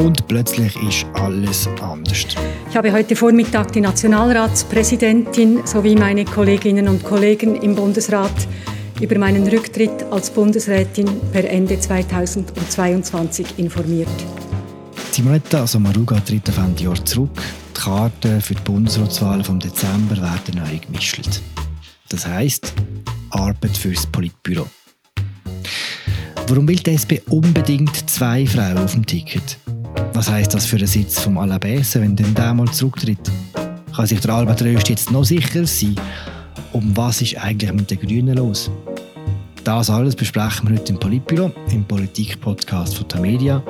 und plötzlich ist alles anders. Ich habe heute Vormittag die Nationalratspräsidentin sowie meine Kolleginnen und Kollegen im Bundesrat über meinen Rücktritt als Bundesrätin per Ende 2022 informiert. Simonetta Sommaruga tritt auf Ende Jahr zurück. Die Karten für die Bundesratswahlen vom Dezember werden neu gemischt. Das heisst, Arbeit fürs Politbüro. Warum will die SP unbedingt zwei Frauen auf dem Ticket? Was heisst das für den Sitz vom Alabese, wenn denn der mal zurücktritt? Kann sich der Albert Röst jetzt noch sicher sein? Um was ist eigentlich mit den Grünen los? Das alles besprechen wir heute im Politbüro, im Politik-Podcast von Tamedia.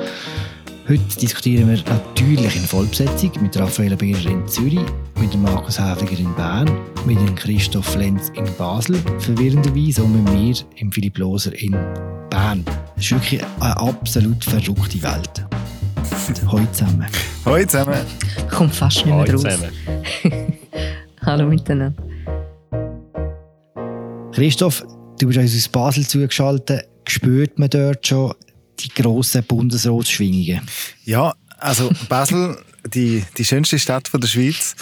Heute diskutieren wir natürlich in Vollbesetzung mit Raphael Behrer in Zürich, mit Markus Häfliger in Bern, mit Christoph Lenz in Basel, verwirrenderweise und mit mir, im Philipp Loser in Bern. Das ist wirklich eine absolut verrückte Welt. Hallo zusammen. Hallo zusammen. Kommt fast nicht mehr raus. Hallo miteinander. Christoph, du bist uns aus Basel zugeschaltet. Spürt man dort schon die grossen Bundesratsschwingungen? Ja, also Basel, die, die schönste Stadt von der Schweiz,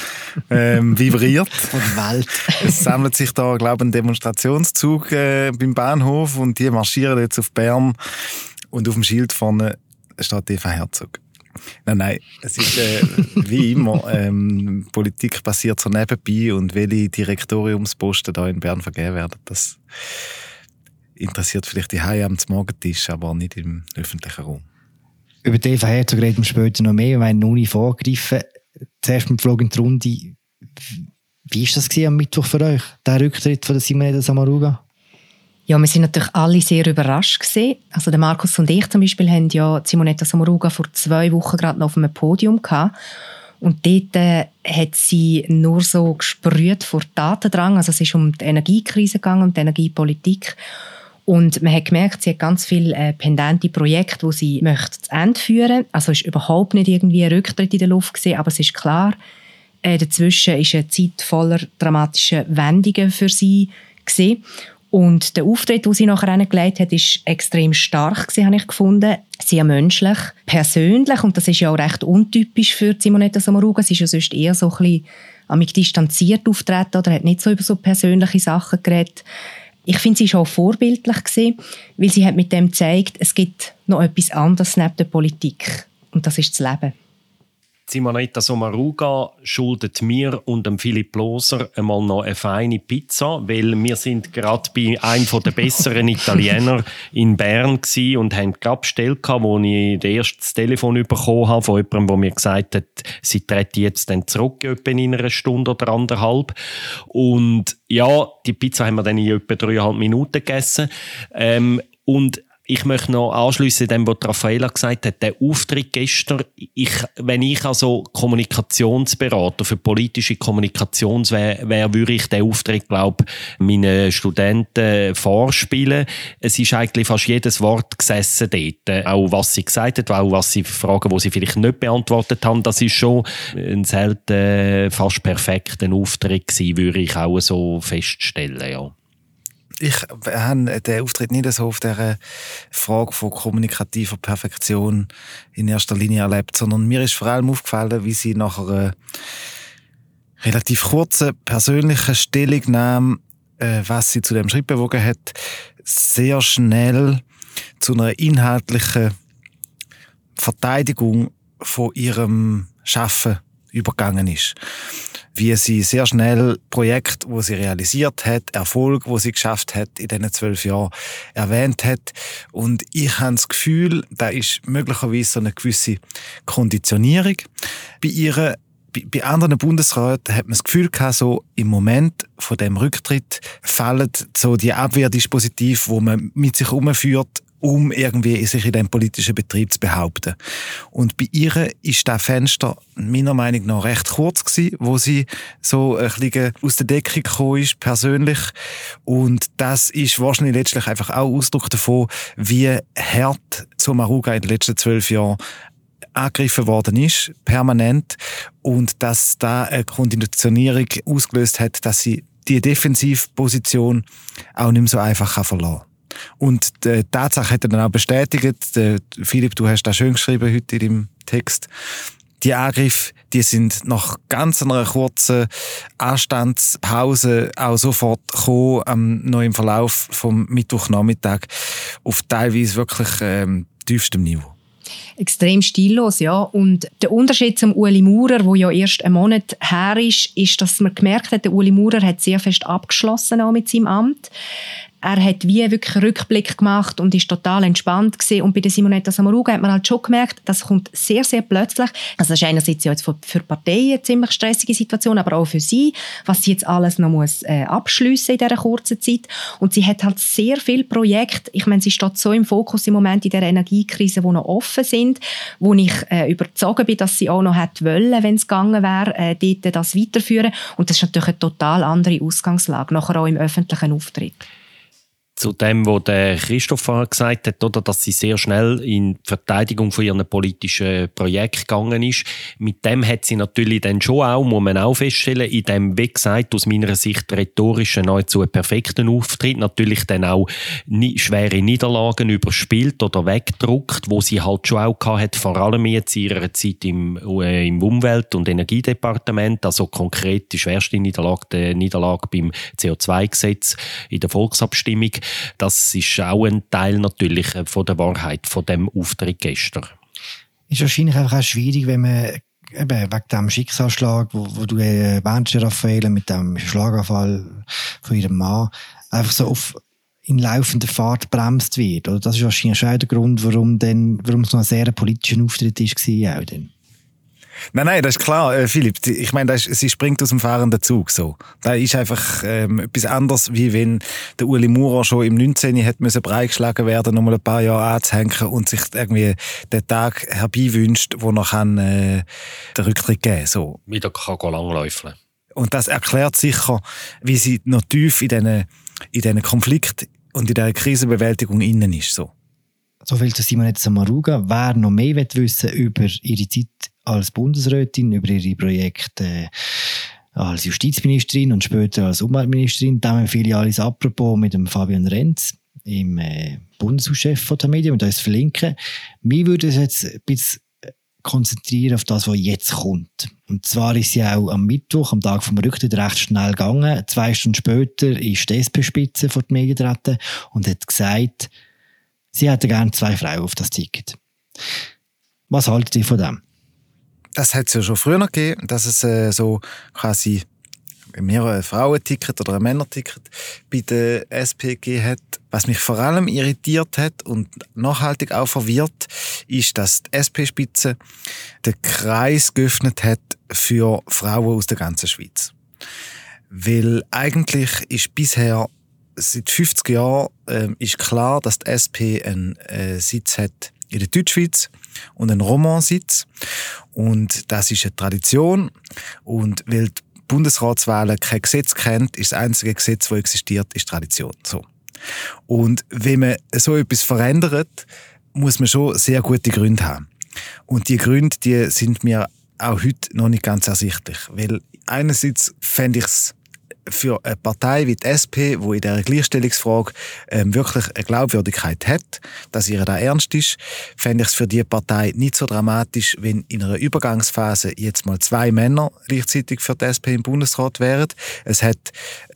ähm, vibriert. Von der Welt. es sammelt sich da, glaube ich, ein Demonstrationszug äh, beim Bahnhof und die marschieren jetzt auf Bern und auf dem Schild vorne steht Eva Herzog. Nein, nein, es ist äh, wie immer, ähm, Politik passiert so nebenbei und welche Direktoriumsposten da in Bern vergeben werden, das interessiert vielleicht die Haie am Morgentisch, aber nicht im öffentlichen Raum. Über die Herzog reden wir später noch mehr, haben noch nicht vorgegriffen. Zuerst mit Flog in die Runde. Wie war das am Mittwoch für euch, der Rücktritt von der Simonetta Samaruga? Ja, wir sind natürlich alle sehr überrascht gewesen. Also der Markus und ich zum Beispiel haben ja Simonetta Samaruga vor zwei Wochen gerade noch auf einem Podium gehabt. Und dort äh, hat sie nur so gesprüht vor Datendrang. Also es ist um die Energiekrise gegangen, um die Energiepolitik. Und man hat gemerkt, sie hat ganz viele äh, pendente Projekte, die sie möchte zu Ende führen. Also ist überhaupt nicht irgendwie ein Rücktritt in der Luft gesehen, aber es ist klar, äh, dazwischen ist eine Zeit voller dramatischer Wendungen für sie gesehen. Und der Auftritt, den sie nachher hingelegt hat, ist extrem stark habe ich gefunden. Sehr menschlich, persönlich. Und das ist ja auch recht untypisch für Simonetta Sommaruga. Sie ist ja sonst eher so ein bisschen amig distanziert auftreten oder hat nicht so über so persönliche Sachen geredet. Ich finde, sie war auch vorbildlich gewesen, weil sie hat mit dem gezeigt, es gibt noch etwas anderes neben der Politik. Und das ist das Leben. Simonetta Sommaruga schuldet mir und dem Philipp Loser einmal noch eine feine Pizza, weil wir sind gerade bei einem der besseren Italiener in Bern und haben gerade bestellt, wo ich das erste Telefon bekommen habe von jemandem, der mir gesagt hat, sie treten jetzt dann zurück in einer Stunde oder anderthalb. Und ja, die Pizza haben wir dann in etwa dreieinhalb Minuten gegessen. Ähm, und ich möchte noch anschließen dem, was Raffaella gesagt hat, der Auftritt gestern, ich, wenn ich also Kommunikationsberater für politische Kommunikation wäre, wär, würde ich den Auftritt, glaube meinen Studenten vorspielen. Es ist eigentlich fast jedes Wort gesessen dort. Auch was sie gesagt hat, auch was sie Fragen, die sie vielleicht nicht beantwortet haben, das ist schon ein selten fast perfekter Auftritt gewesen, würde ich auch so feststellen, ja ich habe den Auftritt nicht so auf der Frage von kommunikativer Perfektion in erster Linie erlebt, sondern mir ist vor allem aufgefallen, wie sie nach einer relativ kurzen persönlichen Stellungnahme, äh, was sie zu dem Schritt bewogen hat, sehr schnell zu einer inhaltlichen Verteidigung von ihrem Schaffen übergangen ist wie sie sehr schnell Projekte, wo sie realisiert hat, Erfolg, wo sie geschafft hat in diesen zwölf Jahren erwähnt hat. Und ich habe das Gefühl, da ist möglicherweise so eine gewisse Konditionierung bei ihr. Bei anderen Bundesräten hat man das Gefühl gehabt, so im Moment von dem Rücktritt fallen so die Abwehrdispositive, wo man mit sich umführt, um irgendwie sich in dem politischen Betrieb zu behaupten. Und bei ihr ist das Fenster meiner Meinung nach recht kurz gewesen, wo sie so ein bisschen aus der Decke gekommen ist, persönlich. Und das ist wahrscheinlich letztlich einfach auch Ausdruck davon, wie hart Somaruga in den letzten zwölf Jahren angegriffen worden ist, permanent, und dass da eine Konditionierung ausgelöst hat, dass sie die Defensivposition auch nicht mehr so einfach verlassen kann. Und die Tatsache hat er dann auch bestätigt. Der Philipp, du hast das schön geschrieben heute in deinem Text. Die Angriffe, die sind nach ganz einer kurzen Anstandspause auch sofort gekommen, ähm, noch im Verlauf vom Mittwochnachmittag, auf teilweise wirklich ähm, tiefstem Niveau extrem stillos, ja. Und der Unterschied zum Uli Maurer, wo ja erst einen Monat her ist, ist, dass man gemerkt hat, der Uli Maurer hat sehr fest abgeschlossen auch mit seinem Amt er hat wie wirklich einen Rückblick gemacht und ist total entspannt gewesen. Und bei der Simonetta Samaruga hat man halt schon gemerkt, das kommt sehr, sehr plötzlich. Also das ist einerseits ja jetzt für, für Parteien eine ziemlich stressige Situation, aber auch für sie, was sie jetzt alles noch muss äh, abschliessen in dieser kurzen Zeit. Und sie hat halt sehr viele Projekte. Ich meine, sie steht so im Fokus im Moment in der Energiekrise, die noch offen sind, wo ich äh, überzeugt bin, dass sie auch noch hätte wollen, wenn es gegangen wäre, äh, dort das weiterführen. Und das ist natürlich eine total andere Ausgangslage, nachher auch im öffentlichen Auftritt zu dem, was der Christoph gesagt hat, oder, dass sie sehr schnell in die Verteidigung von ihren politischen Projekt gegangen ist. Mit dem hat sie natürlich dann schon auch, muss man auch feststellen, in dem, wie gesagt, aus meiner Sicht rhetorischen, nahezu perfekten Auftritt natürlich dann auch schwere Niederlagen überspielt oder wegdruckt, wo sie halt schon auch hat, vor allem jetzt in ihrer Zeit im, äh, im Umwelt- und Energiedepartement, also konkret die schwerste Niederlage, die Niederlage beim CO2-Gesetz in der Volksabstimmung, das ist auch ein Teil natürlich äh, von der Wahrheit von dem Auftritt gestern. Ist wahrscheinlich einfach auch schwierig, wenn man eben wegen dem Schicksalsschlag, wo, wo du erwähnst, Raffaele, mit dem Schlaganfall von ihrem Mann, einfach so auf in laufender Fahrt bremst wird. Oder das ist wahrscheinlich auch der Grund, warum, denn, warum es noch ein sehr politischer Auftritt war. Auch. Nein, nein, das ist klar, äh, Philipp. Ich meine, ist, sie springt aus dem fahrenden Zug so. Da ist einfach ähm, etwas anderes, wie wenn der Uli Maurer schon im 19. hätte müssen breitgeschlagen werden, um mal ein paar Jahre anzuhängen und sich irgendwie den Tag herbeiwünscht, wo noch kann, äh, den Rücktritt geben so. Wieder kann langläufeln. Und das erklärt sicher, wie sie noch tief in diesen in diesen Konflikt und in dieser Krisenbewältigung innen ist. So. So viel zu Simonetta Samaruga. Wer noch mehr wissen über ihre Zeit als Bundesrätin, über ihre Projekte äh, als Justizministerin und später als Umweltministerin, dann empfehle ich alles apropos mit dem Fabian Renz im äh, Bundeshauschef von der Medien und uns verlinken. Mir würde es jetzt ein bisschen konzentrieren auf das, was jetzt kommt. Und zwar ist sie auch am Mittwoch, am Tag vom Rücktritt, recht schnell gegangen. Zwei Stunden später ist die SP-Spitze vor die Medien getreten und hat gesagt, sie hätte gerne zwei Frauen auf das Ticket. Was haltet ihr von dem? Das hat es ja schon früher noch gegeben, dass es äh, so quasi mehrere Frauenticket oder ein Männerticket bei der SPG hat. Was mich vor allem irritiert hat und nachhaltig auch verwirrt, ist, dass die SP-Spitze den Kreis geöffnet hat für Frauen aus der ganzen Schweiz. Weil eigentlich ist bisher seit 50 Jahren äh, ist klar, dass die SP einen äh, Sitz hat in der Deutschschweiz und einen Romansitz. Und das ist eine Tradition. Und weil die Bundesratswahlen kein Gesetz kennt, ist das einzige Gesetz, das existiert, ist Tradition. So. Und wenn man so etwas verändert, muss man schon sehr gute Gründe haben. Und die Gründe, die sind mir auch heute noch nicht ganz ersichtlich. Weil einerseits fände ich es für eine Partei wie die SP, wo in der Gleichstellungsfrage ähm, wirklich eine Glaubwürdigkeit hat, dass ihr da ernst ist, fände ich es für die Partei nicht so dramatisch, wenn in einer Übergangsphase jetzt mal zwei Männer gleichzeitig für die SP im Bundesrat wären. Es hat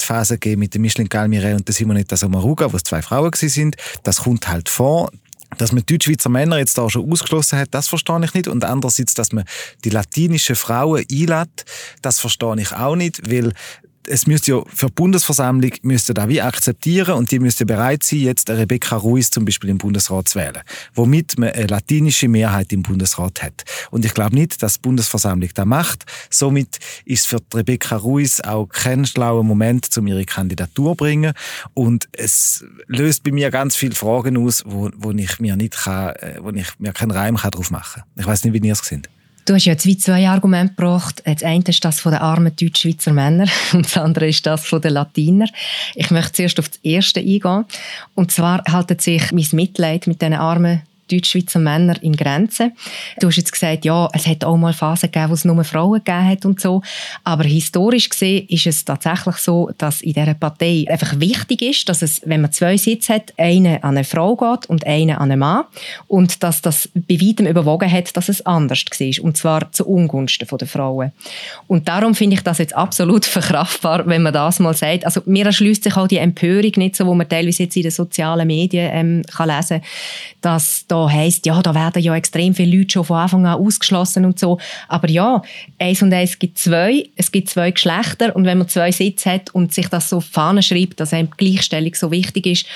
die Phase gegeben mit dem Micheline Galmire und der Simonetta Sommaruga, wo es zwei Frauen sind. Das kommt halt vor. Dass man Deutschschweizer Männer jetzt da schon ausgeschlossen hat, das verstehe ich nicht. Und andererseits, dass man die latinischen Frauen einlädt, das verstehe ich auch nicht, weil es müsste ja für die Bundesversammlung müsste da wie akzeptieren und die müsste bereit sein, jetzt Rebecca Ruiz zum Beispiel im Bundesrat zu wählen, womit man eine latinische Mehrheit im Bundesrat hat. Und ich glaube nicht, dass die Bundesversammlung das macht. Somit ist für Rebecca Ruiz auch kein schlauer Moment, um ihre Kandidatur zu bringen. Und es löst bei mir ganz viele Fragen aus, wo, wo ich mir nicht kann, äh, wo ich mir keinen Reim kann drauf machen. Ich weiß nicht, wie ihr es seht. Du hast ja zwei, zwei Argumente gebracht. Das eine ist das von den armen Deutsch-Schweizer Männern und das andere ist das von den Latiner. Ich möchte zuerst auf das erste eingehen. Und zwar haltet sich mein Mitleid mit diesen armen Deutschschweizer Männer in Grenzen. Du hast jetzt gesagt, ja, es hat auch mal Phasen gegeben, wo es nur Frauen gegeben hat und so. Aber historisch gesehen ist es tatsächlich so, dass in dieser Partei einfach wichtig ist, dass es, wenn man zwei Sitze hat, eine an eine Frau geht und eine an einen Mann. Und dass das bei weitem überwogen hat, dass es anders war. Und zwar zu Ungunsten der Frauen. Und darum finde ich das jetzt absolut verkraftbar, wenn man das mal sagt. Also mir erschließt sich auch die Empörung nicht so, wo man teilweise jetzt in den sozialen Medien ähm, kann lesen kann, dass da heisst, ja, da werden ja extrem viele Leute schon von Anfang an ausgeschlossen und so. Aber ja, eins und eins gibt zwei. Es gibt zwei Geschlechter und wenn man zwei Sitze hat und sich das so auf die Fahne schreibt, dass einem Gleichstellung so wichtig ist,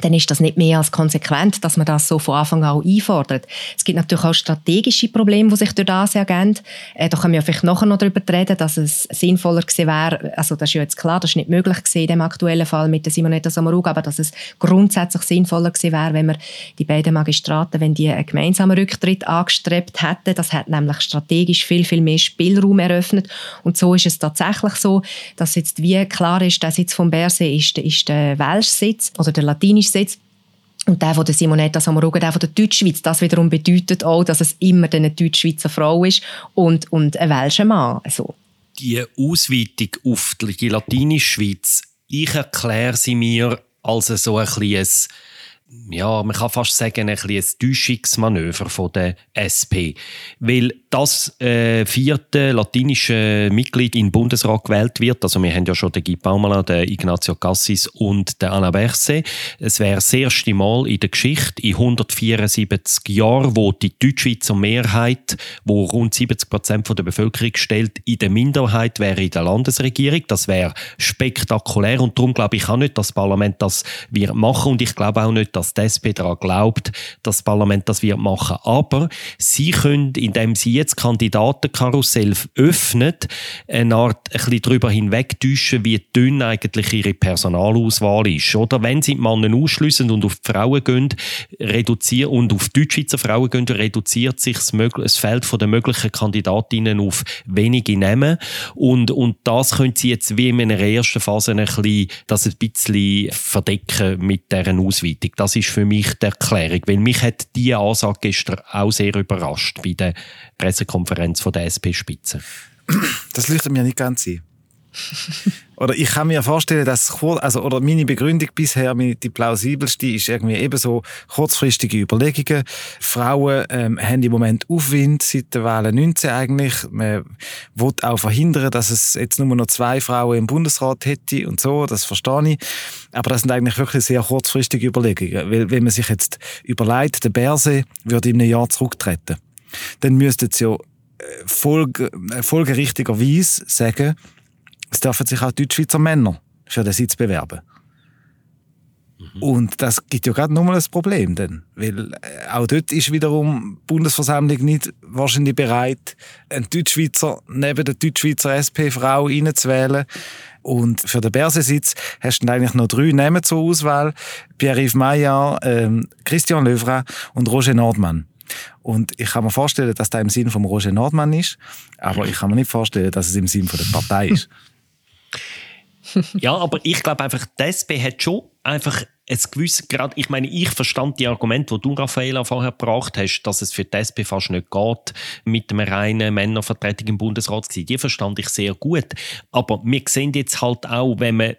dann ist das nicht mehr als konsequent, dass man das so von Anfang an einfordert. Es gibt natürlich auch strategische Probleme, die sich durch das ergeben. Äh, da können wir vielleicht nachher noch darüber reden, dass es sinnvoller gewesen wäre, also das ist ja jetzt klar, das ist nicht möglich gewesen in dem aktuellen Fall mit der Simonetta Sommaruga, aber dass es grundsätzlich sinnvoller gewesen wäre, wenn wir die beiden Magistraten, wenn die einen gemeinsamen Rücktritt angestrebt hätten. Das hat nämlich strategisch viel, viel mehr Spielraum eröffnet. Und so ist es tatsächlich so, dass jetzt wie klar ist, der Sitz von Berse ist, ist der Welschsitz oder der latinische Sitz. Und der von der Simonetta Sommaruga, der von der Deutschschweiz, das wiederum bedeutet auch, dass es immer eine Deutschschweizer Frau ist und, und ein Welscher Mann. Also. Die Ausweitung auf die latinische Schweiz, ich erkläre sie mir als so ein bisschen ja, man kann fast sagen, ein, ein Täuschungsmanöver von der SP. Weil das äh, vierte latinische Mitglied den Bundesrat gewählt wird, also wir haben ja schon den Guy Baumala, den Ignacio Cassis und den Anna Berse. Es wäre das erste Mal in der Geschichte, in 174 Jahren, wo die Deutschschweizer Mehrheit, wo rund 70 Prozent der Bevölkerung stellt, in der Minderheit wäre in der Landesregierung. Das wäre spektakulär und darum glaube ich auch nicht, dass das Parlament das wird machen und ich glaube auch nicht, dass die SP daran glaubt, dass das Parlament das wird machen. Aber sie können, indem sie jetzt Kandidatenkarussell öffnet, eine Art ein bisschen darüber hinwegtäuschen, wie dünn eigentlich ihre Personalauswahl ist. Oder wenn sie die Männer ausschliessen und auf die Frauen gehen, reduzieren und auf Deutschschweizer Frauen gehen, reduziert sich das Feld der möglichen Kandidatinnen auf wenige Namen. Und, und das können sie jetzt wie in einer ersten Phase ein bisschen, das ein bisschen verdecken mit deren Ausweitung. Das ist für mich die Erklärung, weil mich hat diese Ansage gestern auch sehr überrascht bei der Pressekonferenz von der SP-Spitze. Das leuchtet mir nicht ganz ein. oder ich kann mir vorstellen, dass also oder meine Begründung bisher die plausibelste ist irgendwie eben so kurzfristige Überlegungen. Frauen ähm, haben im Moment Aufwind seit der Wahl 19 eigentlich. Man will auch verhindern, dass es jetzt nur noch zwei Frauen im Bundesrat hätte und so. Das verstehe ich. Aber das sind eigentlich wirklich sehr kurzfristige Überlegungen, weil wenn man sich jetzt überlegt, der Berse würde in einem Jahr zurücktreten, dann müsste es ja äh, folge, äh, folgerichtigerweise sagen, es dürfen sich auch Deutschschweizer Männer für den Sitz bewerben. Mhm. Und das gibt ja gerade nochmal ein Problem, denn, weil äh, auch dort ist wiederum die Bundesversammlung nicht wahrscheinlich bereit, einen Deutschschweizer neben der Deutschschweizer SP-Frau reinzuwählen. Und für den Bersesitz hast du eigentlich noch drei Namen zur Auswahl. Pierre-Yves Maillard, ähm, Christian Löwra und Roger Nordmann. Und ich kann mir vorstellen, dass das im Sinn von Roger Nordmann ist, aber ich kann mir nicht vorstellen, dass es im Sinn von der Partei ist. ja, aber ich glaube einfach, die SP hat schon einfach ein gewisses Grad, ich meine, ich verstand die Argumente, die du, Raffaella, vorher gebracht hast, dass es für die SP fast nicht geht, mit einer reinen Männervertretung im Bundesrat zu sein. Die verstand ich sehr gut. Aber wir sehen jetzt halt auch, wenn man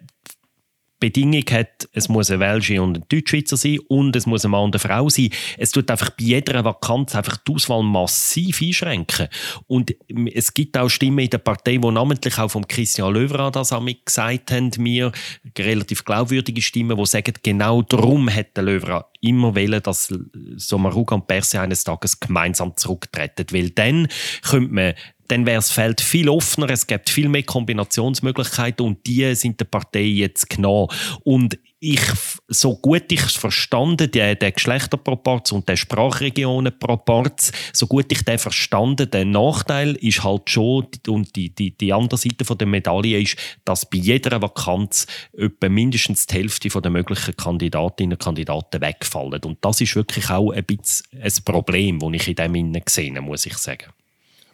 Bedingung hat, es muss ein Welsche und ein Deutschschweizer sein und es muss ein Mann und eine Frau sein. Es tut einfach bei jeder Vakanz einfach die Auswahl massiv einschränken. Und es gibt auch Stimmen in der Partei, die namentlich auch vom Christian Löwra das gesagt haben, mir relativ glaubwürdige Stimmen, die sagen, genau darum hätte Löwra immer wollen, dass Sommaruga und Perse eines Tages gemeinsam zurücktreten. Weil dann könnte man dann wäre das Feld viel offener, es gibt viel mehr Kombinationsmöglichkeiten und die sind der Partei jetzt genau. Und ich, so gut ich es verstanden, der, der Geschlechterproporz und der Sprachregionenproporz, so gut ich den verstanden, der Nachteil ist halt schon, und die, die, die andere Seite der Medaille ist, dass bei jeder Vakanz etwa mindestens die Hälfte der möglichen Kandidatinnen und Kandidaten wegfallen. Und das ist wirklich auch ein bisschen ein Problem, das ich in dem gesehen muss ich sagen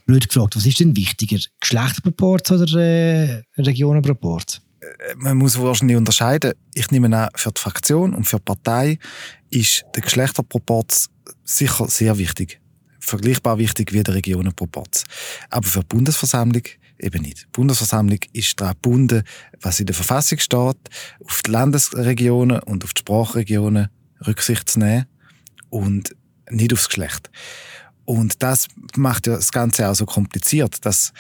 blöd gefragt, was ist denn wichtiger? Geschlechterproport oder äh, Regionenproport? Äh, man muss wahrscheinlich unterscheiden. Ich nehme an, für die Fraktion und für die Partei ist der Geschlechterproport sicher sehr wichtig. Vergleichbar wichtig wie der Regionenproporz. Aber für die Bundesversammlung eben nicht. Die Bundesversammlung ist daran gebunden, was in der Verfassung steht, auf die Landesregionen und auf die Sprachregionen Rücksicht zu nehmen und nicht aufs Geschlecht. Und das macht ja das Ganze auch so kompliziert, dass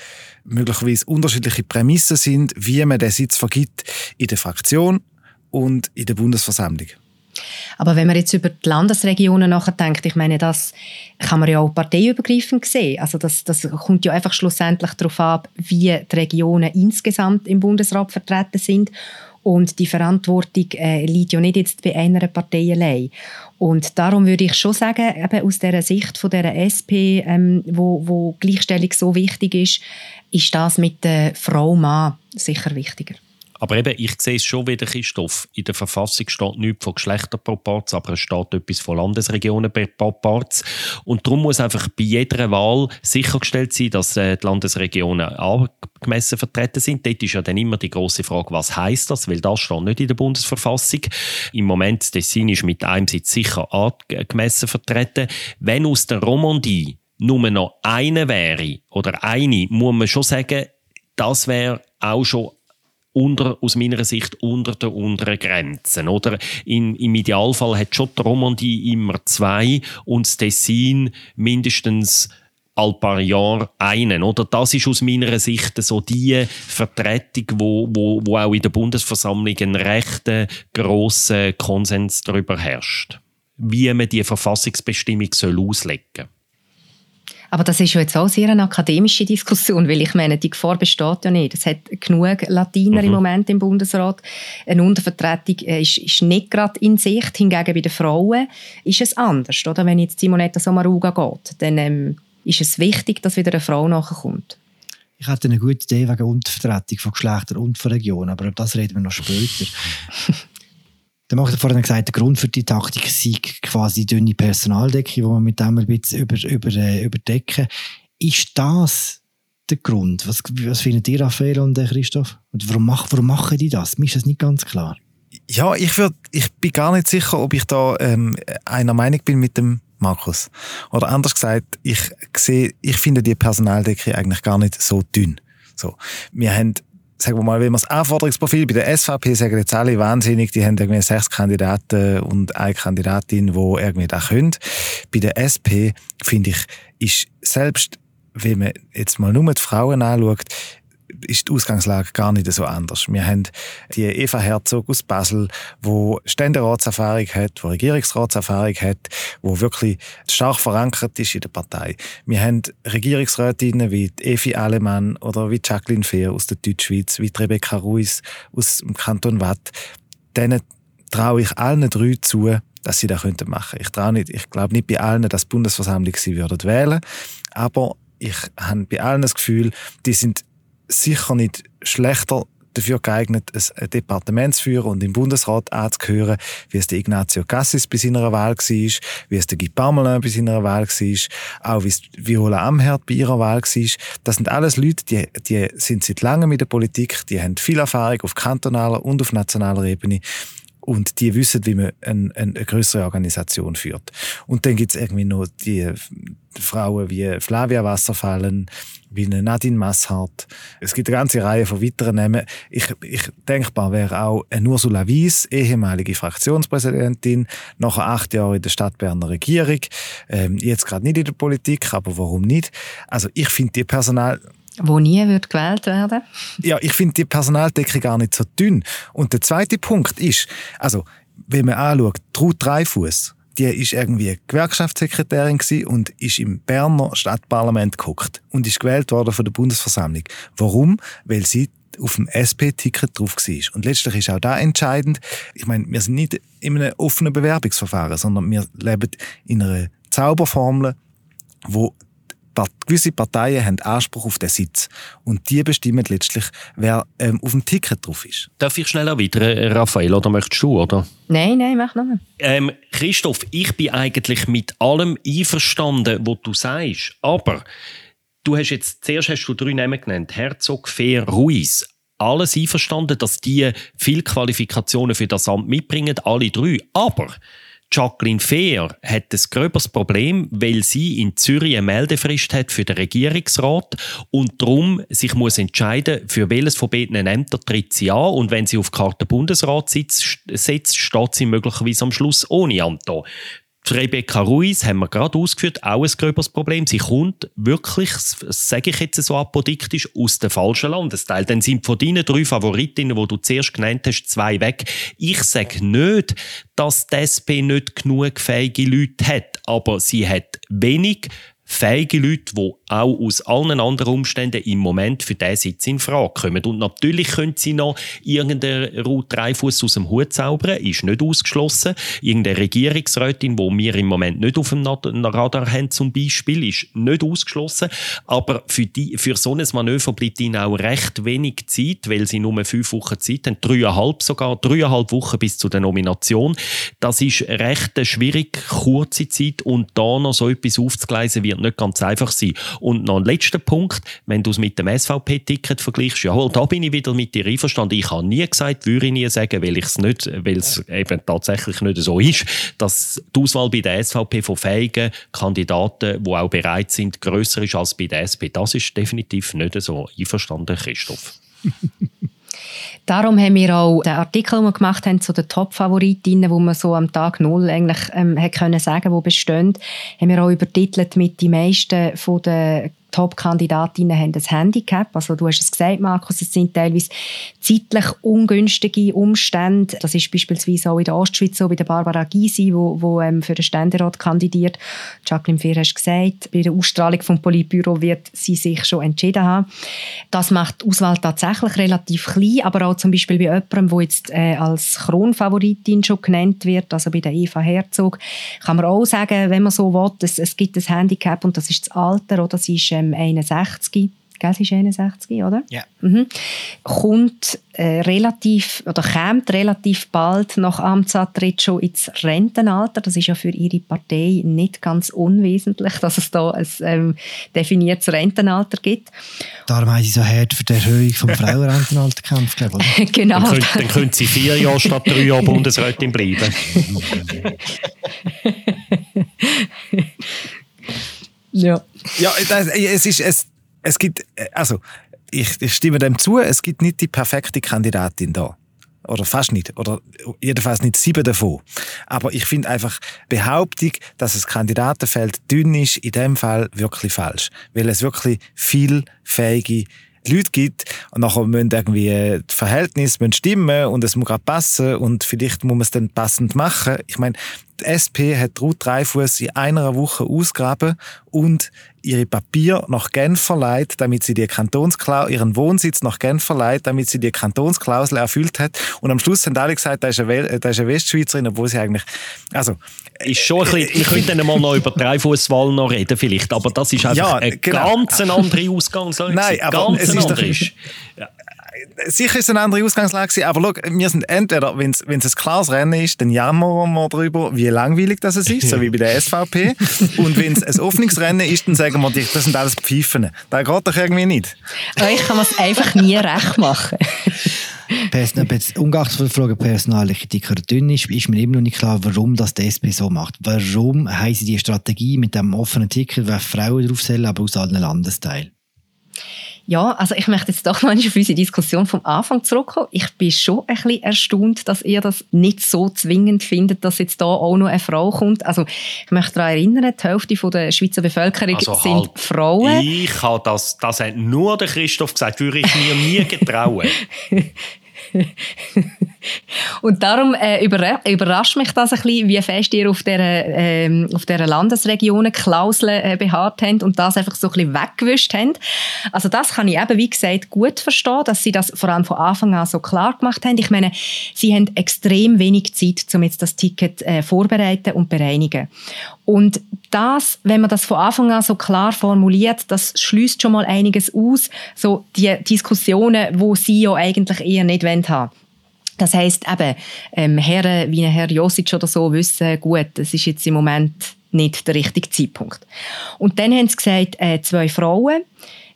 möglicherweise unterschiedliche Prämissen sind, wie man den Sitz vergibt in der Fraktion und in der Bundesversammlung. Aber wenn man jetzt über die Landesregionen nachdenkt, ich meine, das kann man ja auch parteiübergreifend sehen. Also das, das kommt ja einfach schlussendlich darauf ab, wie die Regionen insgesamt im Bundesrat vertreten sind. Und die Verantwortung äh, liegt ja nicht jetzt bei einer Partei allein. Und darum würde ich schon sagen, eben aus der Sicht von der SP, ähm, wo, wo Gleichstellung so wichtig ist, ist das mit der Frau-Mann sicher wichtiger. Aber eben, ich sehe es schon wieder, Christoph. In der Verfassung steht nichts von Geschlechterproporz, aber es steht etwas von Landesregionenproporz. Und darum muss einfach bei jeder Wahl sichergestellt sein, dass äh, die Landesregionen angemessen vertreten sind. Dort ist ja dann immer die große Frage, was heißt das? Weil das steht nicht in der Bundesverfassung. Im Moment, Tessin ist mit einem Sitz sicher angemessen vertreten. Wenn aus der Romandie nur noch eine wäre oder eine, muss man schon sagen, das wäre auch schon unter, aus meiner Sicht unter der unteren Grenzen. Oder? In, Im Idealfall hat schon die Romandie immer zwei und das Tessin mindestens all paar Jahre einen. Oder? Das ist aus meiner Sicht so die Vertretung, wo, wo, wo auch in der Bundesversammlung ein recht grosser Konsens darüber herrscht, wie man die Verfassungsbestimmung auslegen soll. Aber das ist ja jetzt auch sehr eine akademische Diskussion, weil ich meine, die Gefahr besteht ja nicht. Es hat genug Latiner mhm. im Moment im Bundesrat. Eine Untervertretung äh, ist, ist nicht gerade in Sicht. Hingegen bei den Frauen ist es anders. Oder? Wenn jetzt Simonetta Sommaruga geht, dann ähm, ist es wichtig, dass wieder eine Frau nachkommt. Ich hatte eine gute Idee wegen Untervertretung von Geschlechtern und von Regionen, aber über das reden wir noch später. Der macht vorhin gesagt, der Grund für die Taktik sei quasi dünne Personaldecke, die man mit dem ein bisschen über, über, äh, überdecken. Ist das der Grund? Was, was findet ihr, Raphael und äh, Christoph? Und warum, mach, warum machen die das? Mir ist das nicht ganz klar. Ja, ich, würd, ich bin gar nicht sicher, ob ich da ähm, einer Meinung bin mit dem Markus. Oder anders gesagt, ich sehe, ich finde die Personaldecke eigentlich gar nicht so dünn. So. Wir haben sagen wir mal, wenn man das Anforderungsprofil bei der SVP sagen jetzt alle wahnsinnig, die haben irgendwie sechs Kandidaten und eine Kandidatin, wo irgendwie da können. Bei der SP finde ich, ist selbst, wenn man jetzt mal nur die Frauen anschaut, ist die Ausgangslage gar nicht so anders. Wir haben die Eva Herzog aus Basel, wo Ständeratserfahrung hat, wo Regierungsratserfahrung hat, wo wirklich stark verankert ist in der Partei. Wir haben Regierungsrätinnen wie Evi Alemann oder wie Jacqueline Fehr aus der Deutschschweiz, wie Rebecca Ruiz aus dem Kanton Watt. Denen traue ich allen drei zu, dass sie das machen könnten. Ich traue nicht, ich glaube nicht bei allen, dass die Bundesversammlung sie würden wählen, aber ich habe bei allen das Gefühl, die sind sicher nicht schlechter dafür geeignet, ein Departement zu führen und im Bundesrat anzugehören, wie es der Ignazio Cassis bei seiner Wahl war, wie es der Guy Parmelin bei seiner Wahl war, auch wie es Viola Amherd bei ihrer Wahl war. Das sind alles Leute, die, die sind seit langem in der Politik, die haben viel Erfahrung auf kantonaler und auf nationaler Ebene und die wissen, wie man eine, eine größere Organisation führt. Und dann gibt's irgendwie noch die Frauen wie Flavia Wasserfallen, wie eine Nadine Masshardt. Es gibt eine ganze Reihe von weiteren Namen. Ich, ich denkbar wäre auch eine Ursula Wies, ehemalige Fraktionspräsidentin, nach acht Jahren in der Stadtberner Regierung, ähm, jetzt gerade nicht in der Politik, aber warum nicht? Also ich finde die Personal wo nie wird gewählt werden. Ja, ich finde die Personaldecke gar nicht so dünn. Und der zweite Punkt ist, also wenn man anschaut, Ruth Dreifuss, die ist irgendwie Gewerkschaftssekretärin und ist im Berner Stadtparlament geguckt und ist gewählt worden von der Bundesversammlung. Warum? Weil sie auf dem SP-Ticket drauf war. Und letztlich ist auch da entscheidend, ich meine, wir sind nicht in einem offenen Bewerbungsverfahren, sondern wir leben in einer Zauberformel, wo gewisse Parteien haben Anspruch auf den Sitz. Und die bestimmen letztlich, wer ähm, auf dem Ticket drauf ist. Darf ich schnell erwidern, Raphael, oder möchtest du, oder? Nein, nein, mach nochmal. Ähm, Christoph, ich bin eigentlich mit allem einverstanden, was du sagst. Aber du hast jetzt, zuerst hast du drei Namen genannt. Herzog, Fehr, Ruiz. Alles einverstanden, dass die viel Qualifikationen für das Amt mitbringen, alle drei. Aber Jacqueline Fehr hat ein gröberes Problem, weil sie in Zürich eine Meldefrist hat für den Regierungsrat und darum sich muss entscheiden, für welches von beiden Ämtern tritt sie an und wenn sie auf Karte Bundesrat setzt, steht sie möglicherweise am Schluss ohne Amt da. Rebecca Ruiz haben wir gerade ausgeführt, auch ein gröberes Problem. Sie kommt wirklich, sage ich jetzt so apodiktisch, aus dem falschen Landesteil. Dann sind von deinen drei Favoritinnen, die du zuerst genannt hast, zwei weg. Ich sage nicht, dass die SP nicht genug fähige Leute hat, aber sie hat wenig fähige Leute, die auch aus allen anderen Umständen im Moment für diesen Sitz in Frage kommen. Und natürlich können sie noch irgendeinen Ruth Dreifuss aus dem Hut zaubern, ist nicht ausgeschlossen. Irgendeine Regierungsrätin, die wir im Moment nicht auf dem Radar haben, zum Beispiel, ist nicht ausgeschlossen. Aber für, die, für so ein Manöver bleibt ihnen auch recht wenig Zeit, weil sie nur fünf Wochen Zeit haben, dreieinhalb sogar, dreieinhalb Wochen bis zu der Nomination. Das ist recht eine schwierig kurze Zeit und da noch so etwas aufzugleisen wird nicht ganz einfach sein. Und noch ein letzter Punkt, wenn du es mit dem SVP-Ticket vergleichst, ja, da bin ich wieder mit dir einverstanden. Ich habe nie gesagt, würde ich nie sagen, weil ich es nicht, weil es eben tatsächlich nicht so ist, dass die Auswahl bei der SVP von fähigen Kandidaten, die auch bereit sind, grösser ist als bei der SP. Das ist definitiv nicht so einverstanden, Christoph. Darum haben wir auch den Artikel, den wir gemacht haben, zu den Top-Favoritinnen, wo man so am Tag Null eigentlich ähm, hat können sagen, wo bestehen, haben wir auch übertitelt mit die meisten von den Top-Kandidatinnen haben ein Handicap. Also du hast es gesagt, Markus, es sind teilweise zeitlich ungünstige Umstände. Das ist beispielsweise auch in der Ostschweiz so bei der Barbara Gysi, wo, wo ähm, für den Ständerat kandidiert. Jacqueline Fehr hast gesagt, bei der Ausstrahlung vom Politbüro wird sie sich schon entschieden haben. Das macht die Auswahl tatsächlich relativ klein, aber auch zum Beispiel bei jemandem, der jetzt äh, als Kronfavoritin schon genannt wird, also bei der Eva Herzog, kann man auch sagen, wenn man so will, es, es gibt ein Handicap und das ist das Alter, oder? Sie ist ähm, 61 gell, sie ist 61, oder? Ja. Mhm. Kommt äh, relativ, oder kommt relativ bald nach Amtsantritt schon ins Rentenalter. Das ist ja für ihre Partei nicht ganz unwesentlich, dass es da ein ähm, definiertes Rentenalter gibt. Darum haben sie so hart für die Erhöhung vom Frauenrentenalter gekämpft, glaube ich. genau. Dann, könnt, dann können sie vier Jahre statt drei Jahre Bundesrätin bleiben. ja. Ja, es ist, es, es gibt, also, ich, ich stimme dem zu, es gibt nicht die perfekte Kandidatin da. Oder fast nicht. Oder jedenfalls nicht sieben davon. Aber ich finde einfach Behauptung, dass das Kandidatenfeld dünn ist, in dem Fall wirklich falsch. Weil es wirklich viel fähige Leute gibt und nachher müssen irgendwie die Verhältnisse stimmen und es muss gerade passen und vielleicht muss man es dann passend machen. Ich meine, die SP hat Ruth Dreifuss in einer Woche ausgraben und ihre Papier nach Genf verleiht, damit sie die Kantonsklausel, ihren Wohnsitz nach Genf verleiht, damit sie die Kantonsklausel erfüllt hat. Und am Schluss haben alle gesagt, da ist eine, da ist eine Westschweizerin, obwohl sie eigentlich, also. Ist schon ein bisschen, wir könnten mal noch über Dreifußwahl noch reden vielleicht, aber das ist einfach ja, eine genau. ganz andere Ausgangslage. Nein, aber ganz es ist doch, ja, sicher ist es eine andere Ausgangslage, aber schau, wir sind entweder, wenn es ein klares Rennen ist, dann jammern wir darüber, wie langweilig das ist, so wie bei der SVP. Und wenn es ein Offenungsrennen ist, dann sagen wir, das sind alles Pfeifen. Das geht doch irgendwie nicht. Aber ich kann es einfach nie recht machen. Ungeachtet von der Frage personaliche dick oder dünn ist, ist mir immer noch nicht klar, warum das die SP so macht. Warum sie die Strategie mit dem offenen Ticket, wo Frauen draufzählen, aber aus allen Landesteilen? Ja, also ich möchte jetzt doch noch auf unsere Diskussion vom Anfang zurückkommen. Ich bin schon ein bisschen erstaunt, dass ihr das nicht so zwingend findet, dass jetzt da auch noch eine Frau kommt. Also ich möchte daran erinnern, die Hälfte der Schweizer Bevölkerung also sind halt, Frauen. Ich habe das, das hat nur der Christoph gesagt, würde ich mir nie getrauen. Und darum äh, überrascht mich das ein bisschen, wie fest ihr auf dieser, äh, auf dieser Landesregionen Klauseln äh, beharrt habt und das einfach so ein bisschen weggewischt habt. Also das kann ich eben, wie gesagt, gut verstehen, dass sie das vor allem von Anfang an so klar gemacht haben. Ich meine, sie haben extrem wenig Zeit, um jetzt das Ticket äh, vorbereiten und bereinigen. Und das, wenn man das von Anfang an so klar formuliert, das schließt schon mal einiges aus, so die Diskussionen, wo sie ja eigentlich eher nicht haben. Das heisst eben, ähm, Herren wie ein Herr Josic oder so wissen, gut, das ist jetzt im Moment nicht der richtige Zeitpunkt. Und dann haben sie gesagt, äh, zwei Frauen,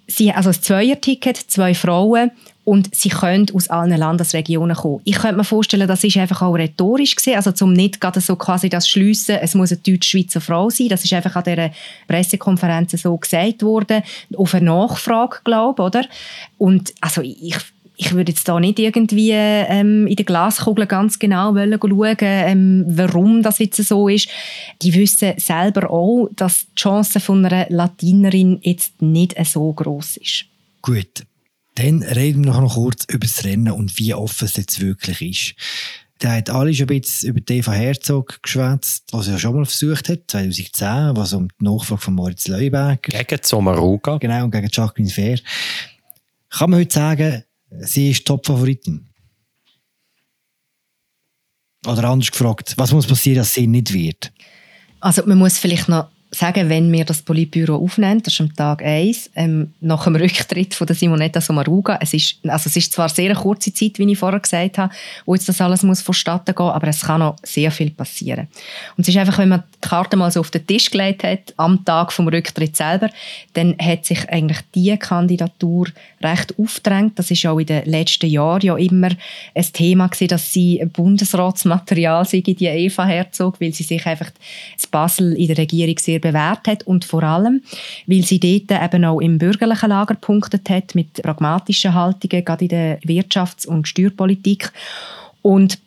sie, also ein Zweier-Ticket, zwei Frauen und sie können aus allen Landesregionen kommen. Ich könnte mir vorstellen, das ist einfach auch rhetorisch gesehen, also zum nicht gerade so quasi das schliessen, es muss eine deutsch-schweizer Frau sein, das ist einfach an dieser Pressekonferenz so gesagt worden, auf eine Nachfrage, glaube oder? Und also ich ich würde jetzt da nicht irgendwie ähm, in der Glaskugel ganz genau wollen schauen, ähm, warum das jetzt so ist. Die wissen selber auch, dass die Chance von einer Latinerin jetzt nicht so groß ist. Gut, dann reden wir noch kurz über das Rennen und wie offen es jetzt wirklich ist. Da hat alle schon ein bisschen über Eva Herzog geschwätzt, was er schon mal versucht hat, 2010, was um die Nachfrage von Moritz Leuberger. Gegen Sommaruga. Genau, und gegen Jacqueline Fair. Kann man heute sagen, sie ist Top-Favoritin? Oder anders gefragt, was muss passieren, dass sie nicht wird? Also man muss vielleicht noch sagen, wenn wir das Politbüro aufnehmen, das ist am Tag 1, ähm, nach dem Rücktritt von der Simonetta Sommaruga. Es ist, also es ist zwar sehr eine kurze Zeit, wie ich vorher gesagt habe, wo jetzt das alles muss vonstatten gehen, aber es kann noch sehr viel passieren. Und es ist einfach, wenn man die Karte mal so auf den Tisch gelegt hat, am Tag vom Rücktritt selber, dann hat sich eigentlich diese Kandidatur recht aufgedrängt. Das ist auch in den letzten Jahren ja immer ein Thema gewesen, dass sie Bundesratsmaterial sei, die Eva Herzog, weil sie sich einfach das Basel in der Regierung sehr bewährt hat und vor allem, weil sie dort eben auch im bürgerlichen Lager punktet hat mit pragmatischen Haltungen, gerade in der Wirtschafts- und Steuerpolitik. Und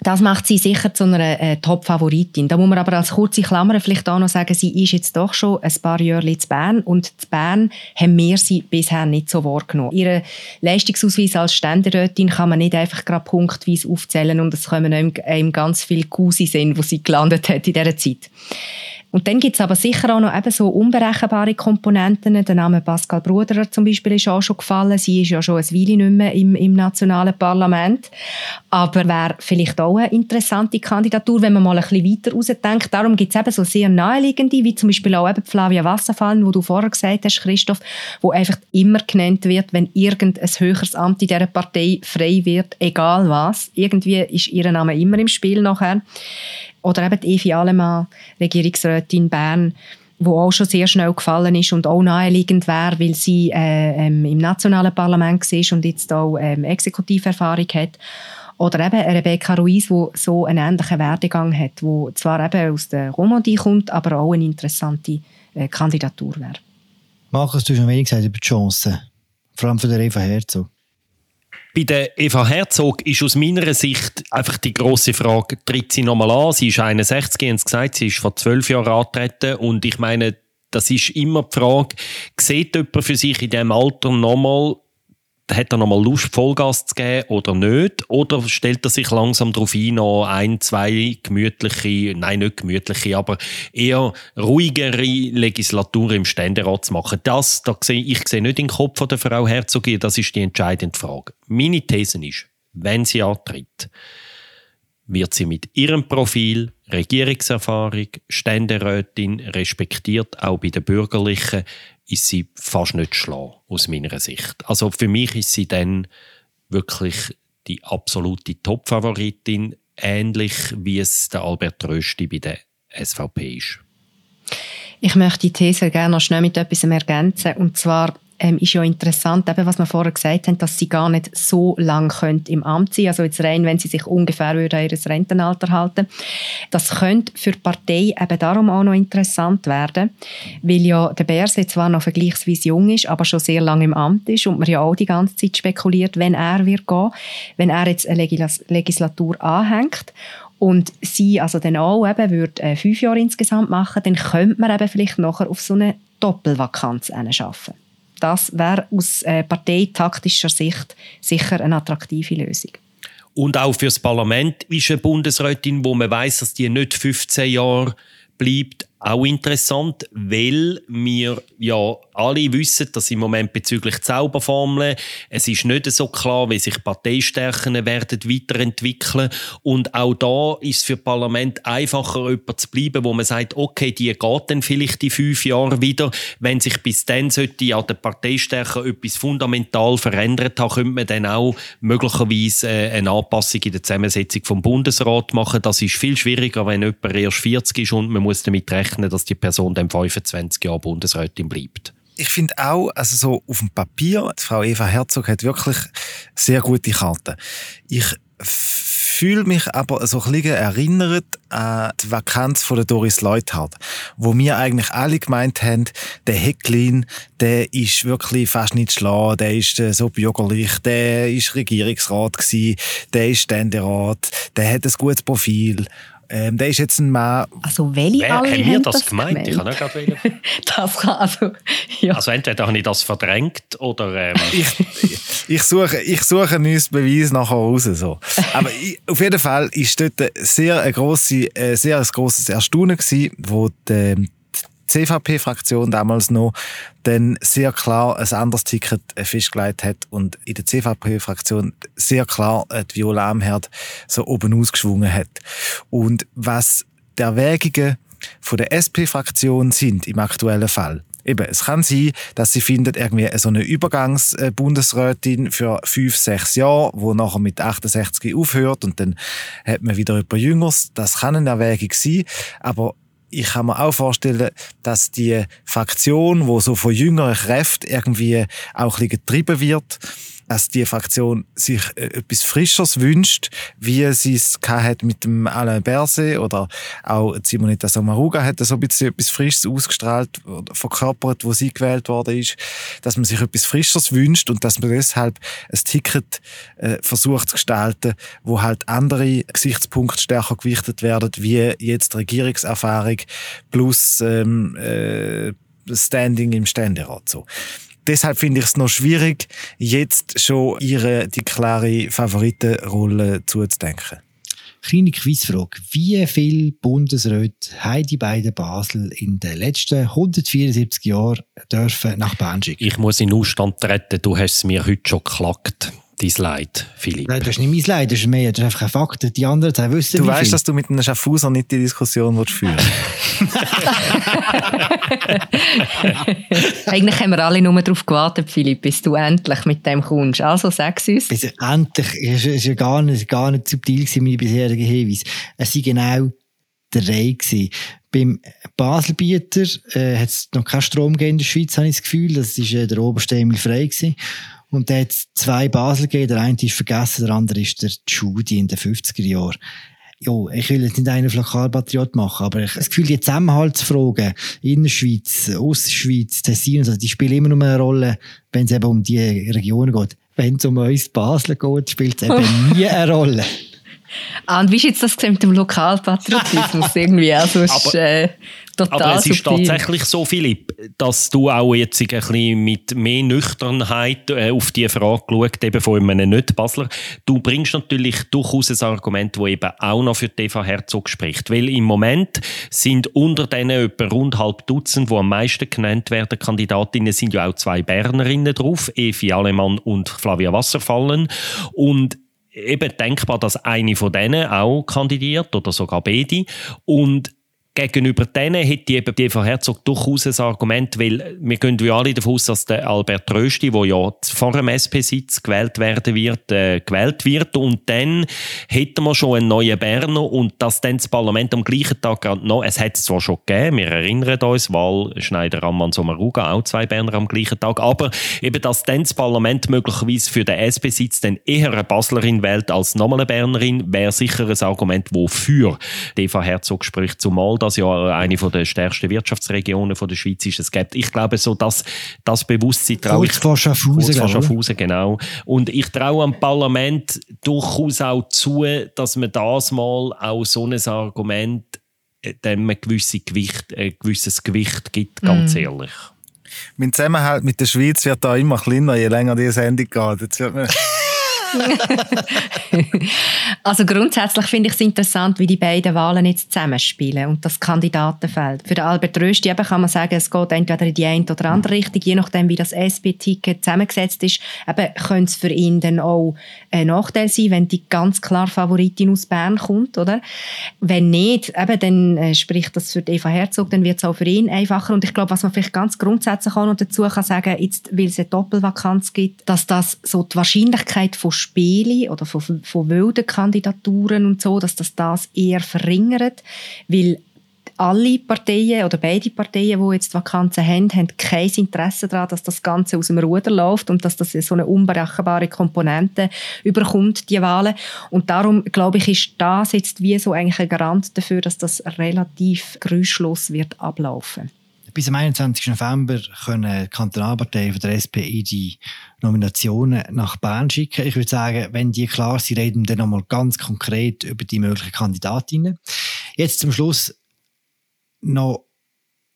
das macht sie sicher zu einer äh, Top-Favoritin. Da muss man aber als kurze Klammer vielleicht auch noch sagen, sie ist jetzt doch schon ein paar Jahre in Bern und in Bern haben wir sie bisher nicht so wahrgenommen. Ihre Leistungsausweis als Ständerätin kann man nicht einfach gerade punktweise aufzählen und es kommen einem, ganz viele Cousin sind, wo sie gelandet hat in dieser Zeit. Und dann gibt es aber sicher auch noch eben so unberechenbare Komponenten. Der Name Pascal Bruderer zum Beispiel ist auch schon gefallen. Sie ist ja schon ein Weile nicht mehr im, im nationalen Parlament. Aber wäre vielleicht auch eine interessante Kandidatur, wenn man mal ein bisschen weiter rausdenkt. Darum gibt es eben so sehr naheliegende, wie zum Beispiel auch eben Flavia Wasserfallen, wo du vorher gesagt hast, Christoph, wo einfach immer genannt wird, wenn irgendein höheres Amt in dieser Partei frei wird, egal was. Irgendwie ist ihr Name immer im Spiel nachher. Oder eben Evi Alemann, Regierungsrätin Bern, wo auch schon sehr schnell gefallen ist und auch naheliegend wäre, weil sie äh, ähm, im nationalen Parlament ist und jetzt auch ähm, Exekutiverfahrung hat. Oder eben Rebecca Ruiz, die so einen ähnlichen Werdegang hat, wo zwar eben aus der Romandie kommt, aber auch eine interessante äh, Kandidatur wäre. Markus, du hast schon wenig gesagt über die Chancen, vor allem für den Eva Herzog. Bei der Eva Herzog ist aus meiner Sicht einfach die große Frage, tritt sie nochmal an? Sie ist 61, haben sie gesagt, sie ist vor zwölf Jahren angetreten und ich meine, das ist immer die Frage, sieht jemand für sich in diesem Alter nochmal hat er nochmal Lust, Vollgas zu geben oder nicht? Oder stellt er sich langsam darauf ein, noch ein, zwei gemütliche, nein, nicht gemütliche, aber eher ruhigere Legislaturen im Ständerat zu machen? Das, da sehe, ich sehe nicht den Kopf der Frau Herzogin, das ist die entscheidende Frage. Meine These ist, wenn sie antritt, wird sie mit ihrem Profil, Regierungserfahrung, Ständerätin respektiert, auch bei den Bürgerlichen, ist sie fast nicht schlau, aus meiner Sicht. Also für mich ist sie dann wirklich die absolute Top-Favoritin, ähnlich wie es der Albert Rösti bei der SVP ist. Ich möchte die These gerne noch schnell mit etwas ergänzen. Und zwar ähm, ist ja interessant, eben, was wir vorher gesagt haben, dass sie gar nicht so lang im Amt sein. Also jetzt rein, wenn sie sich ungefähr an ihr Rentenalter halten. Das könnte für die Partei eben darum auch noch interessant werden, weil ja der Berse zwar noch vergleichsweise jung ist, aber schon sehr lange im Amt ist und man ja auch die ganze Zeit spekuliert, wenn er wird gehen, wenn er jetzt eine Legislatur anhängt. Und sie also dann auch eben würde äh, fünf Jahre insgesamt machen, dann könnte man eben vielleicht nachher auf so eine Doppelvakanz schaffen das wäre aus äh, parteitaktischer Sicht sicher eine attraktive Lösung. Und auch für das Parlament ist eine Bundesrätin, wo man weiß, dass die nicht 15 Jahre bleibt, auch interessant, weil wir ja alle wissen, dass im Moment bezüglich Zauberformeln es ist nicht so klar, wie sich Parteistärken werden weiterentwickeln und auch da ist es für das Parlament einfacher, jemand zu bleiben, wo man sagt, okay, die geht dann vielleicht die fünf Jahre wieder. Wenn sich bis dann sollte an der Parteistärke etwas fundamental verändert haben, könnte man dann auch möglicherweise äh, eine Anpassung in der Zusammensetzung vom Bundesrat machen. Das ist viel schwieriger, wenn jemand erst 40 ist und man muss damit rechnen, dass die Person dann 25 Jahre Bundesrätin bleibt. ich finde auch, also so auf dem Papier, Frau Eva Herzog hat wirklich sehr gute Karten. Ich fühle mich aber so ein bisschen erinnert an die Vakanz von der Doris Leuthard, wo wir eigentlich alle gemeint haben, der Hecklin, der ist wirklich fast nicht schlau, der ist äh, so bürgerlich, der ist Regierungsrat gewesen, der ist Ständerat, der hat ein gutes Profil ähm, der ist jetzt ein Mann. Also welche Wer, alle haben wir das, gemeint? gemeint? Ich kann nicht gerade. Das kann also, ja. Also entweder habe ich das verdrängt oder... Ähm, ich, ich suche, ich suche einen Beweis nachher raus. So. Aber ich, auf jeden Fall ist dort sehr ein grosse, äh, sehr ein grosses Erstaunen gewesen, wo die, CVP-Fraktion damals noch dann sehr klar ein anderes Ticket äh, festgelegt hat und in der CVP-Fraktion sehr klar äh, die Viola Amherd so oben ausgeschwungen hat. Und was die Erwägungen von der SP-Fraktion sind im aktuellen Fall, Eben, es kann sein, dass sie findet irgendwie so eine Übergangsbundesrätin für fünf, sechs Jahre, wo nachher mit 68 aufhört und dann hat man wieder über Jüngers. Das kann eine Erwägung sein, aber ich kann mir auch vorstellen, dass die Fraktion, wo so von jüngeren Kräften irgendwie auch ein bisschen getrieben wird, dass die Fraktion sich äh, etwas Frischeres wünscht, wie sie es hat mit dem Alain Berset oder auch Simonetta Sommaruga hat so ein bisschen etwas Frisches ausgestrahlt verkörpert, wo sie gewählt worden ist, dass man sich etwas Frischeres wünscht und dass man deshalb ein Ticket äh, versucht zu gestalten, wo halt andere Gesichtspunkte stärker gewichtet werden, wie jetzt Regierungserfahrung plus ähm, äh, Standing im Ständerat. So deshalb finde ich es noch schwierig, jetzt schon ihre die klare Favoritenrolle zuzudenken. Kleine Quizfrage. Wie viele Bundesräte haben die beiden Basel in den letzten 174 Jahren dürfen nach Bern schicken? ich muss in Ausstand treten, du hast es mir heute schon geklagt dein Leid, Philipp. Nein, das ist nicht mein Leid, das ist mehr, das ist einfach ein Fakt. Die anderen zwei wissen Du weißt, viel. dass du mit einem Schaffhauser nicht die Diskussion willst führen Eigentlich haben wir alle nur darauf gewartet, Philipp, bis du endlich mit dem kommst. Also sag's uns. Bis endlich, es ist ja gar nicht, gar nicht subtil gewesen, meine bisherigen Hinweise. Es waren genau drei gewesen. Beim Baselbieter äh, hat es noch keinen Strom gegeben in der Schweiz, habe ich das Gefühl. Das war äh, der oberste Emil Frey. Gewesen. Und da hat zwei Basel gegeben. Der eine ist vergessen, der andere ist der Judy in den 50er Jahren. Jo, ich will jetzt nicht einen Lokalpatriot machen, aber ich das Gefühl, die Zusammenhaltsfragen, Innerschweiz, Ostschweiz, Tessin, also die spielen immer noch eine Rolle, wenn es eben um die Regionen geht. Wenn es um uns Basel geht, spielt es eben nie eine Rolle. Ah, und wie ist jetzt das mit dem Lokalpatriotismus irgendwie? Also, ist, äh, total Aber es ist subtil. tatsächlich so, Philipp, dass du auch jetzt ein bisschen mit mehr Nüchternheit äh, auf die Frage geschaut, eben von einem Nicht-Basler. Du bringst natürlich durchaus ein Argument, das eben auch noch für Eva Herzog spricht. Weil im Moment sind unter denen etwa rund halb Dutzend, die am meisten genannt werden, Kandidatinnen, sind ja auch zwei Bernerinnen drauf, Evi Alemann und Flavia Wasserfallen. Und eben denkbar, dass eine von denen auch kandidiert oder sogar beide. Und gegenüber denen hätte eben die Eva Herzog durchaus ein Argument, weil wir gehen wie alle davon aus, dass der Albert Rösti, der ja vor dem SP-Sitz gewählt werden wird, äh, gewählt wird. Und dann hätten wir schon einen neuen Berner und dass dann das Parlament am gleichen Tag noch, es hat es zwar schon gegeben, wir erinnern uns, Wahl Schneider, Ammann, Sommaruga, auch zwei Berner am gleichen Tag, aber eben, dass dann das Parlament möglicherweise für den SP-Sitz dann eher eine Baslerin wählt als nochmal eine Bernerin, wäre sicher ein Argument, wofür die Eva Herzog spricht, zumal das ja eine von der stärksten Wirtschaftsregionen von der Schweiz ist. Es gibt, ich glaube, so das, das Bewusstsein traue ich Kurz vor Schaffhausen, genau. Und ich traue am Parlament durchaus auch zu, dass man das mal auch so ein Argument äh, dem ein, gewisse Gewicht, ein gewisses Gewicht gibt, ganz ehrlich. Mein Zusammenhalt mit der Schweiz wird da immer kleiner, je länger die Sendung geht. Jetzt wird man Also grundsätzlich finde ich es interessant, wie die beiden Wahlen jetzt zusammenspielen und das Kandidatenfeld. Für Albert Rösti eben kann man sagen, es geht entweder in die eine oder andere Richtung, je nachdem, wie das SP-Ticket zusammengesetzt ist. Eben könnte es für ihn dann auch ein Nachteil sein, wenn die ganz klar Favoritin aus Bern kommt, oder? Wenn nicht, eben, dann äh, spricht das für Eva Herzog, dann wird es auch für ihn einfacher. Und ich glaube, was man vielleicht ganz grundsätzlich auch noch dazu kann sagen, jetzt, weil es eine Doppelvakanz gibt, dass das so die Wahrscheinlichkeit von Spielen oder von, von wilden Kandidaturen und so, dass das das eher verringert, weil alle Parteien oder beide Parteien, die jetzt Vakanzen haben, haben kein Interesse daran, dass das Ganze aus dem Ruder läuft und dass das so eine unberechenbare Komponente überkommt, die Wahlen. Und darum, glaube ich, ist das jetzt wie so eigentlich ein Garant dafür, dass das relativ geräuschlos wird ablaufen. Bis am 21. November können die Kantonalparteien von der SPI die Nominationen nach Bern schicken. Ich würde sagen, wenn die klar sind, reden wir dann nochmal ganz konkret über die möglichen Kandidatinnen. Jetzt zum Schluss noch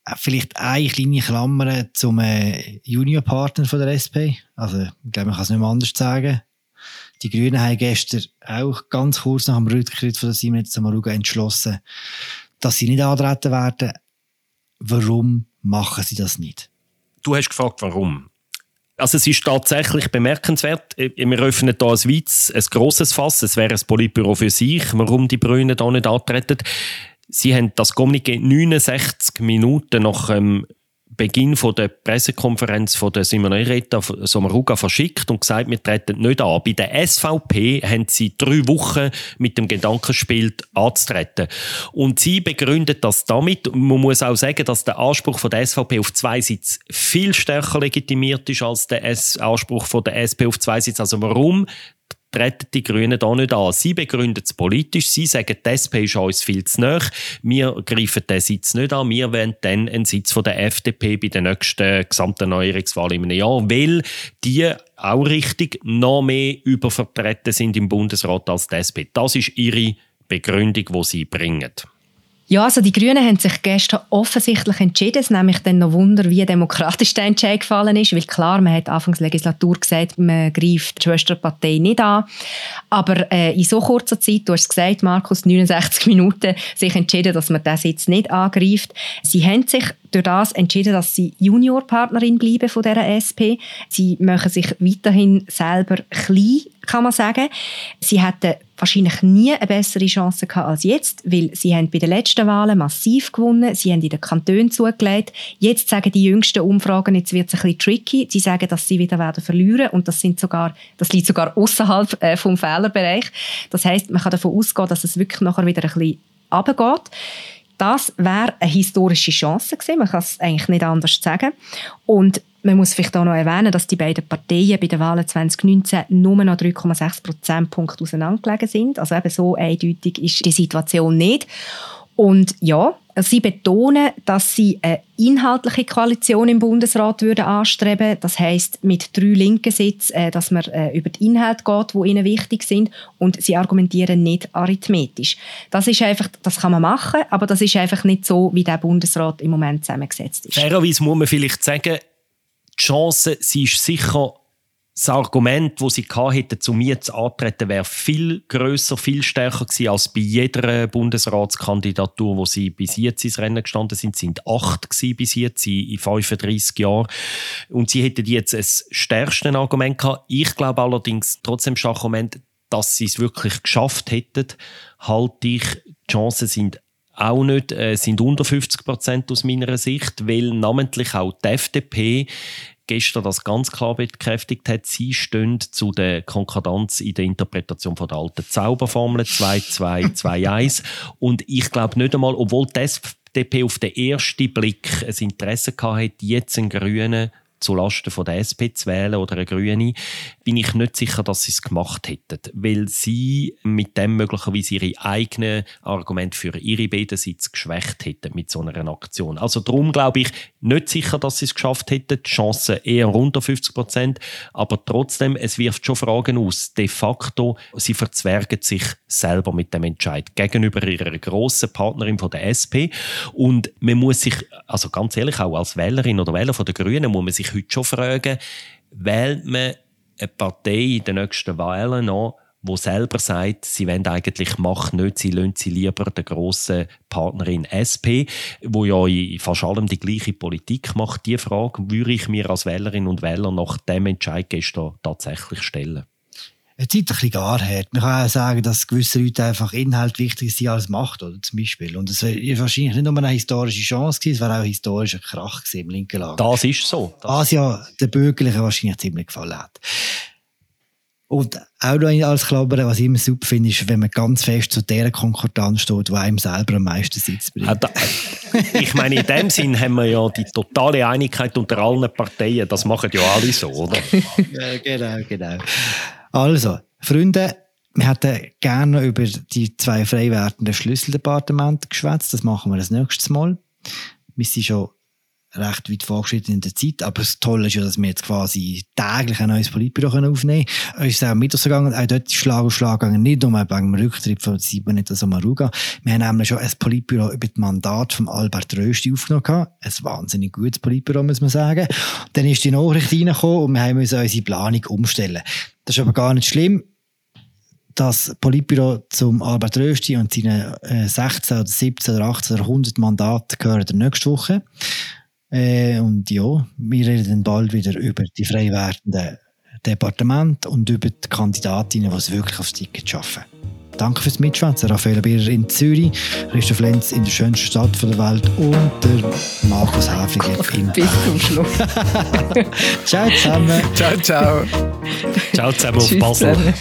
äh, vielleicht eine kleine Klammer zum äh, Juniorpartner von der SP. Also, ich glaube, man kann es nicht mehr anders sagen. Die Grünen haben gestern auch ganz kurz nach dem Rücktritt von der Simonetta Samaruga entschlossen, dass sie nicht antreten werden. Warum machen sie das nicht? Du hast gefragt, warum. Also es ist tatsächlich bemerkenswert. Wir öffnen hier ein weites, ein grosses Fass. Es wäre ein Politbüro für sich, warum die Grünen da nicht antreten. Sie haben das Kommuniqué 69 Minuten nach dem Beginn der Pressekonferenz von der Simone Retta Sommaruga verschickt und gesagt, wir treten nicht an. Bei der SVP haben sie drei Wochen mit dem Gedanken gespielt, anzutreten. Und sie begründet das damit, man muss auch sagen, dass der Anspruch von der SVP auf zwei Sitze viel stärker legitimiert ist als der Anspruch von der SP auf zwei Sitze. Also warum treten die Grünen da nicht an. Sie begründen es politisch. Sie sagen, die SP ist uns viel zu nah. Wir greifen diesen Sitz nicht an. Wir wollen dann einen Sitz von der FDP bei der nächsten gesamten Neuerungswahl im Jahr, weil die auch richtig noch mehr übervertreten sind im Bundesrat als die SP. Das ist ihre Begründung, die sie bringen. Ja, also die Grünen haben sich gestern offensichtlich entschieden. Es nämlich dann noch Wunder, wie demokratisch der Entscheid gefallen ist. Weil klar, man hat Anfangs Legislatur gesagt, man greift die Schwesterpartei nicht an. Aber äh, in so kurzer Zeit, du hast es gesagt, Markus, 69 Minuten, sich entschieden, dass man das jetzt nicht angreift. Sie haben sich durch das entschieden, dass sie Juniorpartnerin bleiben von dieser SP. Sie machen sich weiterhin selber klein, kann man sagen. Sie hätten wahrscheinlich nie eine bessere Chance gehabt als jetzt, weil sie haben bei den letzten Wahlen massiv gewonnen, sie haben in den Kantonen zugelegt. Jetzt sagen die jüngsten Umfragen, jetzt wird es ein bisschen tricky. Sie sagen, dass sie wieder werden verlieren und das sind sogar, das liegt sogar außerhalb äh, vom Fehlerbereich. Das heißt, man kann davon ausgehen, dass es wirklich nachher wieder ein bisschen runtergeht. Das wäre eine historische Chance gewesen. Man kann es eigentlich nicht anders sagen. Und man muss vielleicht auch noch erwähnen, dass die beiden Parteien bei den Wahlen 2019 nur noch 3,6 Prozentpunkte auseinandergelegen sind. Also eben so eindeutig ist die Situation nicht. Und ja, sie betonen, dass sie eine inhaltliche Koalition im Bundesrat würden anstreben. Das heißt mit drei linken Sitzen, äh, dass man äh, über die Inhalte geht, wo ihnen wichtig sind, und sie argumentieren nicht arithmetisch. Das ist einfach, das kann man machen, aber das ist einfach nicht so, wie der Bundesrat im Moment zusammengesetzt ist. Fairerweise muss man vielleicht sagen, die Chance, sie ist sicher das Argument, das sie hätten, zu mir zu antreten, wäre viel größer, viel stärker gewesen als bei jeder Bundesratskandidatur, wo sie bis jetzt ins Rennen gestanden sind. Sie sind acht bis jetzt in 35 Jahren. Und sie hätten jetzt das stärkste Argument gehabt. Ich glaube allerdings trotzdem Argument, dass sie es wirklich geschafft hätten, halte ich, die Chancen sind auch nicht, äh, sind unter 50 Prozent aus meiner Sicht, weil namentlich auch die FDP gestern das ganz klar bekräftigt hat, sie stehen zu der Konkordanz in der Interpretation von der alten Zauberformel 2-2-2-1 und ich glaube nicht einmal, obwohl die FDP auf den ersten Blick ein Interesse hatte, jetzt einen Grünen zulasten von der SP zu wählen oder eine Grüne, bin ich nicht sicher, dass sie es gemacht hätten, weil sie mit dem möglicherweise ihre eigenen Argumente für ihre beiden Sitze geschwächt hätten mit so einer Aktion. Also darum glaube ich nicht sicher, dass sie es geschafft hätten. Die Chancen eher unter 50 Prozent, aber trotzdem, es wirft schon Fragen aus. De facto, sie verzwergen sich selber mit dem Entscheid gegenüber ihrer grossen Partnerin von der SP und man muss sich, also ganz ehrlich, auch als Wählerin oder Wähler von der Grünen muss man sich heute schon fragen, wählt man eine Partei in den nächsten Wahlen noch, wo selber sagt, sie wollen eigentlich Macht nicht, sie lassen sie lieber der grossen Partnerin SP, wo ja in fast allem die gleiche Politik macht. Die Frage würde ich mir als Wählerin und Wähler nach dem Entscheid gestern tatsächlich stellen eine Zeit ein bisschen gar hat. Man kann auch sagen, dass gewisse Leute einfach Inhalt wichtiger sind als Macht, oder zum Beispiel. Und es wäre wahrscheinlich nicht nur eine historische Chance gewesen, es wäre auch ein historischer Krach gewesen im linken Lager. Das ist so. Das Was ja der Bürgerlichen wahrscheinlich ziemlich gefallen hat. Und auch noch als Klabber, was ich immer super finde, ist, wenn man ganz fest zu der Konkordanz steht, die einem selber am meisten Sitz bringt. Ah, ich meine, in dem Sinn haben wir ja die totale Einigkeit unter allen Parteien. Das machen ja alle so, oder? ja, genau, genau. Also, Freunde, wir hätten gerne über die zwei frei werdenden Schlüsseldepartemente geschwätzt. Das machen wir das nächste Mal. Wir sind schon recht weit vorgeschritten in der Zeit. Aber das Tolle ist ja, dass wir jetzt quasi täglich ein neues Politbüro aufnehmen können. Es ist auch mit gegangen, auch dort ist Schlag auf Schlag gegangen, nicht nur wegen dem Rücktritt von Simon Somaruga. Wir haben nämlich schon ein Politbüro über das Mandat von Albert Rösti aufgenommen. Ein wahnsinnig gutes Politbüro, muss man sagen. Dann ist die Nachricht reingekommen und wir haben unsere Planung umstellen. Das ist aber gar nicht schlimm das Politbüro zum Albert Rösti und seine 16 oder 17 oder 18 oder 100 Mandate gehören nächste Woche. Äh, und ja, wir reden bald wieder über die frei werdenden Departemente und über die Kandidatinnen, die es wirklich aufs Ticket schaffen. Danke fürs Mitschwätzen. Raphael Bierer in Zürich, Christoph Lenz in der schönsten Stadt der Welt und der Markus Häfliger in Bis zum Schluss. ciao zusammen. ciao, ciao. ciao zusammen auf Basel.